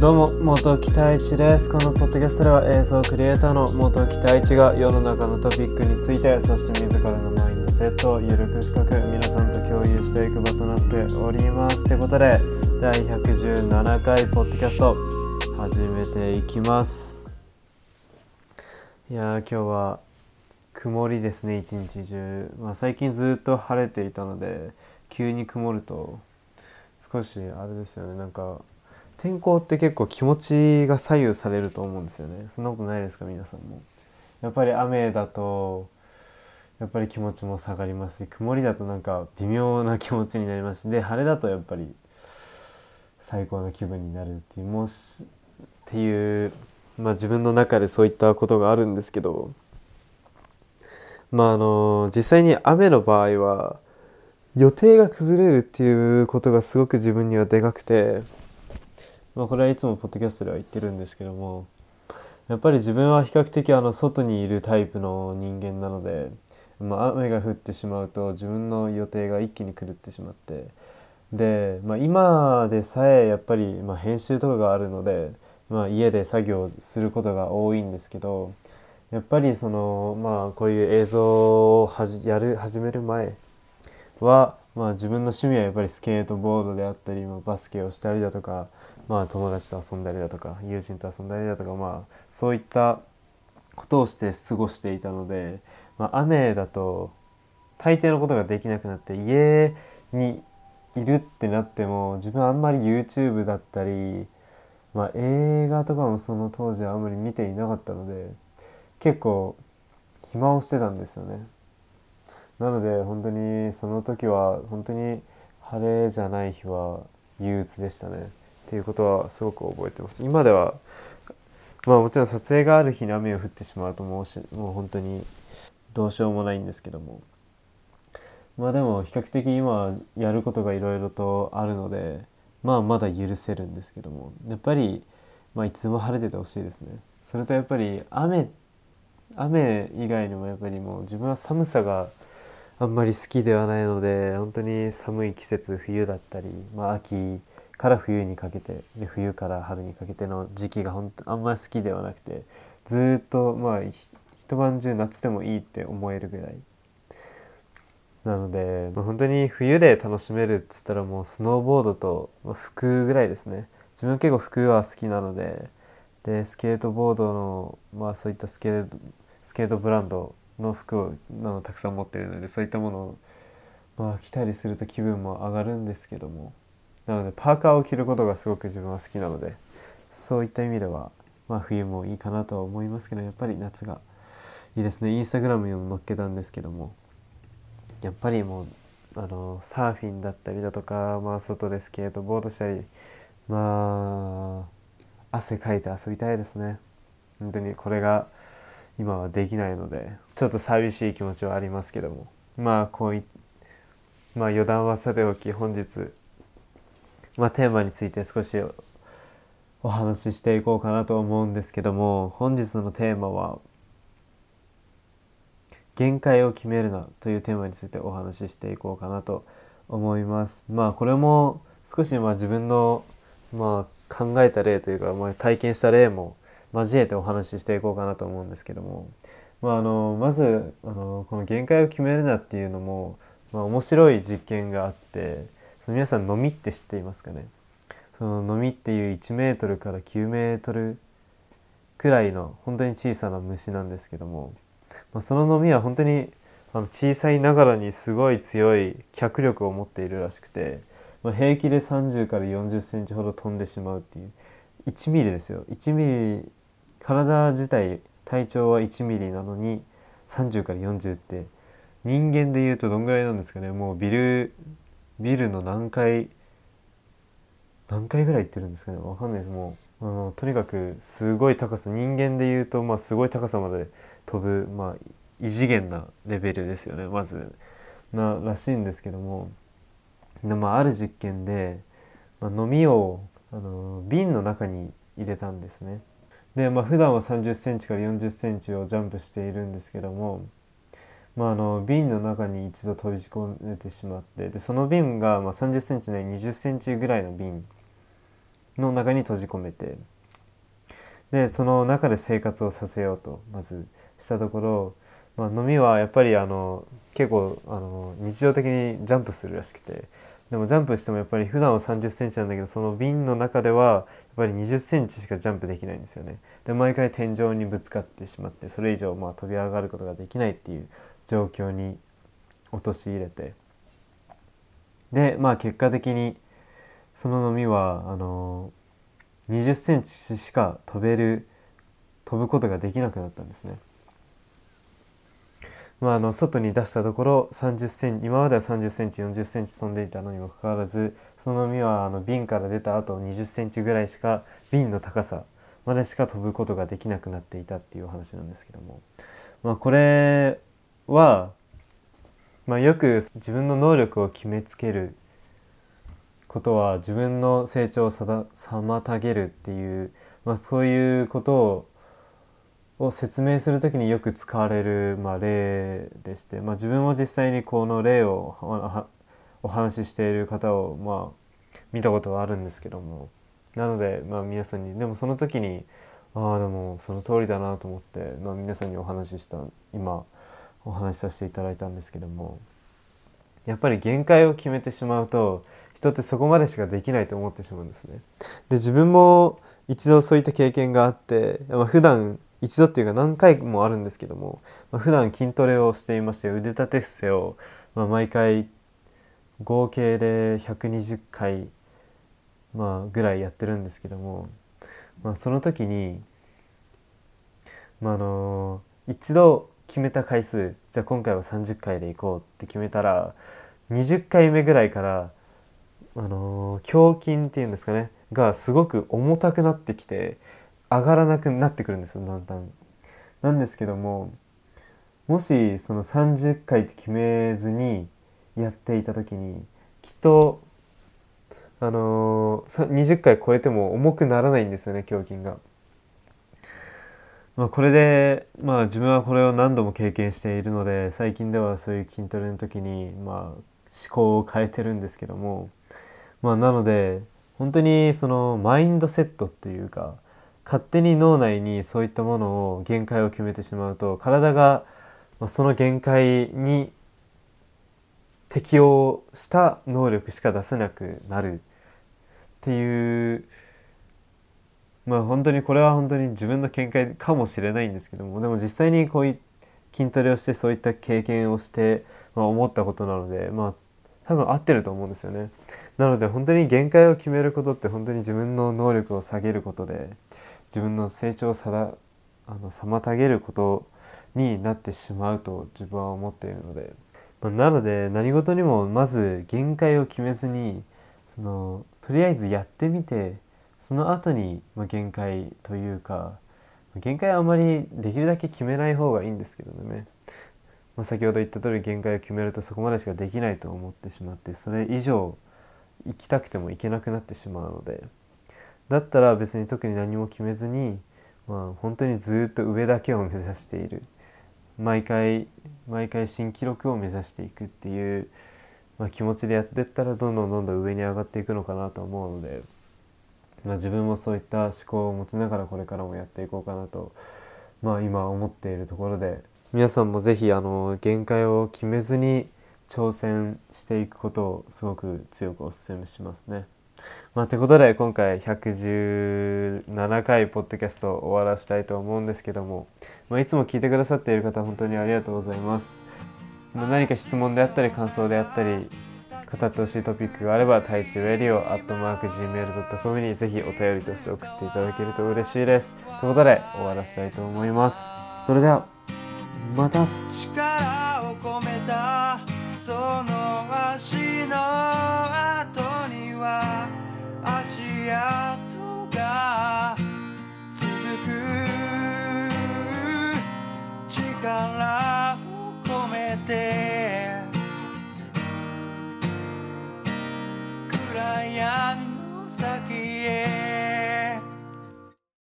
どうも元木太一です。このポッドキャストでは映像クリエイターの元木太一が世の中のトピックについてそして自らのマインドセットをゆるく深く皆さんと共有していく場となっております。ということで第117回ポッドキャスト始めていきます。いやー今日は曇りですね一日中、まあ、最近ずっと晴れていたので急に曇ると少しあれですよね。なんか天候って結構気持ちが左右されると思うんですよね。そんなことないですか皆さんも。やっぱり雨だとやっぱり気持ちも下がりますし曇りだとなんか微妙な気持ちになりますし。で晴れだとやっぱり最高の気分になるっていうもしっていうまあ自分の中でそういったことがあるんですけどまああの実際に雨の場合は予定が崩れるっていうことがすごく自分にはでかくてまあ、これはいつもポッドキャストでは言ってるんですけどもやっぱり自分は比較的あの外にいるタイプの人間なので、まあ、雨が降ってしまうと自分の予定が一気に狂ってしまってで、まあ、今でさえやっぱりま編集とかがあるので、まあ、家で作業することが多いんですけどやっぱりそのまあこういう映像をはじやる始める前は、まあ、自分の趣味はやっぱりスケートボードであったり、まあ、バスケをしたりだとかまあ、友達と遊んだりだとか友人と遊んだりだとか、まあ、そういったことをして過ごしていたので、まあ、雨だと大抵のことができなくなって家にいるってなっても自分はあんまり YouTube だったり、まあ、映画とかもその当時はあんまり見ていなかったので結構暇をしてたんですよね。なので本当にその時は本当に晴れじゃない日は憂鬱でしたね。っていうことはすごく覚えてます今ではまあもちろん撮影がある日に雨が降ってしまうともうしもう本当にどうしようもないんですけどもまあでも比較的今やることがいろいろとあるのでまあまだ許せるんですけどもやっぱりまあいつも晴れててほしいですねそれとやっぱり雨雨以外にもやっぱりもう自分は寒さがあんまり好きではないので本当に寒い季節冬だったり、まあ、秋から冬にかけてで冬から春にかけての時期が本当あんまり好きではなくてずっとまあ一晩中夏でもいいって思えるぐらい。なので、まあ、本当に冬で楽しめるっつったらもうスノーボードと、ま、服ぐらいですね。自分結構服は好きなのででスケートボードのまあそういったスケートスケートブランドの服をのたくさん持ってるのでそういったものをまあ着たりすると気分も上がるんですけどもなのでパーカーを着ることがすごく自分は好きなのでそういった意味では、まあ、冬もいいかなとは思いますけどやっぱり夏がいいですね。インスタグラムにも載っけたんですけどもやっぱりもうあのサーフィンだったりだとか、まあ、外でスケートボードしたりまあ汗かいて遊びたいですね本当にこれが今はできないのでちょっと寂しい気持ちはありますけどもまあこういまあ余談はさておき本日まあ、テーマについて少しお話ししていこうかなと思うんですけども本日のテーマは「限界を決めるな」というテーマについてお話ししていこうかなと思います。まあこれも少しまあ自分のまあ考えた例というか、まあ、体験した例も交えてお話ししていこうかなと思うんですけども、まあ、あのまずあのこの「限界を決めるな」っていうのも、まあ、面白い実験があってその皆さんのみって知っていますかね？そののみっていう1メートルから9メートルくらいの本当に小さな虫なんですけども、まあ、そののみは本当にあの小さいながらにすごい強い脚力を持っているらしくて、まあ、平気で30から40センチほど飛んでしまうっていう。1ミリですよ。1ミリ体自体体長は1ミリなのに30から40って人間でいうとどんぐらいなんですかね。もうビルビルの何階何階ぐらい行ってるんですかね。わかんないです。もうあのとにかくすごい高さ。人間でいうと、まあ、すごい高さまで飛ぶ、まあ、異次元なレベルですよね。まずならしいんですけども、まあ、ある実験で、まあ、飲みをあの瓶の中に入れたんですね。で、まあ、普段は3 0センチから4 0センチをジャンプしているんですけどもまあ、あの瓶の中に一度飛び込めてしまってでその瓶がま3 0センチない2 0センチぐらいの瓶の中に閉じ込めてでその中で生活をさせようとまずしたところ、まあ、飲みはやっぱりあの結構あの日常的にジャンプするらしくて。でもジャンプしてもやっぱり普段は3 0センチなんだけどその瓶の中ではやっぱり2 0センチしかジャンプできないんですよね。で毎回天井にぶつかってしまってそれ以上まあ飛び上がることができないっていう状況に陥れて。でまあ結果的にその飲みはあの20センチしか飛べる飛ぶことができなくなったんですね。まあ、あの外に出したところ30センチ今までは30センチ40センチ飛んでいたのにもかかわらずその実はあの瓶から出た後20センチぐらいしか瓶の高さまでしか飛ぶことができなくなっていたっていう話なんですけども、まあ、これは、まあ、よく自分の能力を決めつけることは自分の成長を妨げるっていう、まあ、そういうことをを説明する時によく使われる、まあ、例でして、まあ、自分も実際にこの例をお話ししている方を、まあ、見たことはあるんですけどもなので、まあ、皆さんにでもその時にああでもその通りだなと思って、まあ、皆さんにお話しした今お話しさせていただいたんですけどもやっぱり限界を決めてしまうと人ってそこまでしかできないと思ってしまうんですね。で自分も一度そういった経験があって、まあ、普段一度っていうか何回もあるんですけども、まあ、普段筋トレをしていまして腕立て伏せを、まあ、毎回合計で120回、まあ、ぐらいやってるんですけども、まあ、その時に、まあ、の一度決めた回数じゃあ今回は30回でいこうって決めたら20回目ぐらいからあの胸筋っていうんですかねがすごく重たくなってきて上がらなくなってくるんですよだんだん。なんですけどももしその30回って決めずにやっていた時にきっとあのー、20回超えても重くならないんですよね胸筋が。まあ、これで、まあ、自分はこれを何度も経験しているので最近ではそういう筋トレの時に、まあ、思考を変えてるんですけども、まあ、なので本当にそのマインドセットっていうか勝手に脳内にそういったものを限界を決めてしまうと体がその限界に適応した能力しか出せなくなるっていうまあ本当にこれは本当に自分の見解かもしれないんですけどもでも実際にこういう筋トレをしてそういった経験をして、まあ、思ったことなのでまあ多分合ってると思うんですよね。なので本当に限界を決めることって本当に自分の能力を下げることで自分の成長をさだあの妨げることになってしまうと自分は思っているので、まあ、なので何事にもまず限界を決めずにそのとりあえずやってみてその後に、まあ、限界というか限界はあまりできるだけ決めない方がいいんですけどね、まあ、先ほど言った通り限界を決めるとそこまでしかできないと思ってしまってそれ以上行きたくても行けなくなってしまうので。だったら別に特に何も決めずに、まあ、本当にずっと上だけを目指している毎回毎回新記録を目指していくっていう、まあ、気持ちでやってったらどんどんどんどん上に上がっていくのかなと思うので、まあ、自分もそういった思考を持ちながらこれからもやっていこうかなと、まあ、今思っているところで皆さんも是非あの限界を決めずに挑戦していくことをすごく強くお勧めしますね。まあ、ということで今回117回ポッドキャストを終わらせたいと思うんですけども、まあ、いつも聞いてくださっている方本当にありがとうございます。まあ、何か質問であったり感想であったり語ってほしいトピックがあれば、太一レディオアットマーク Gmail.com にぜひお便りとして送っていただけると嬉しいです。ということで終わらせたいと思います。それでは、また力を込めたその足の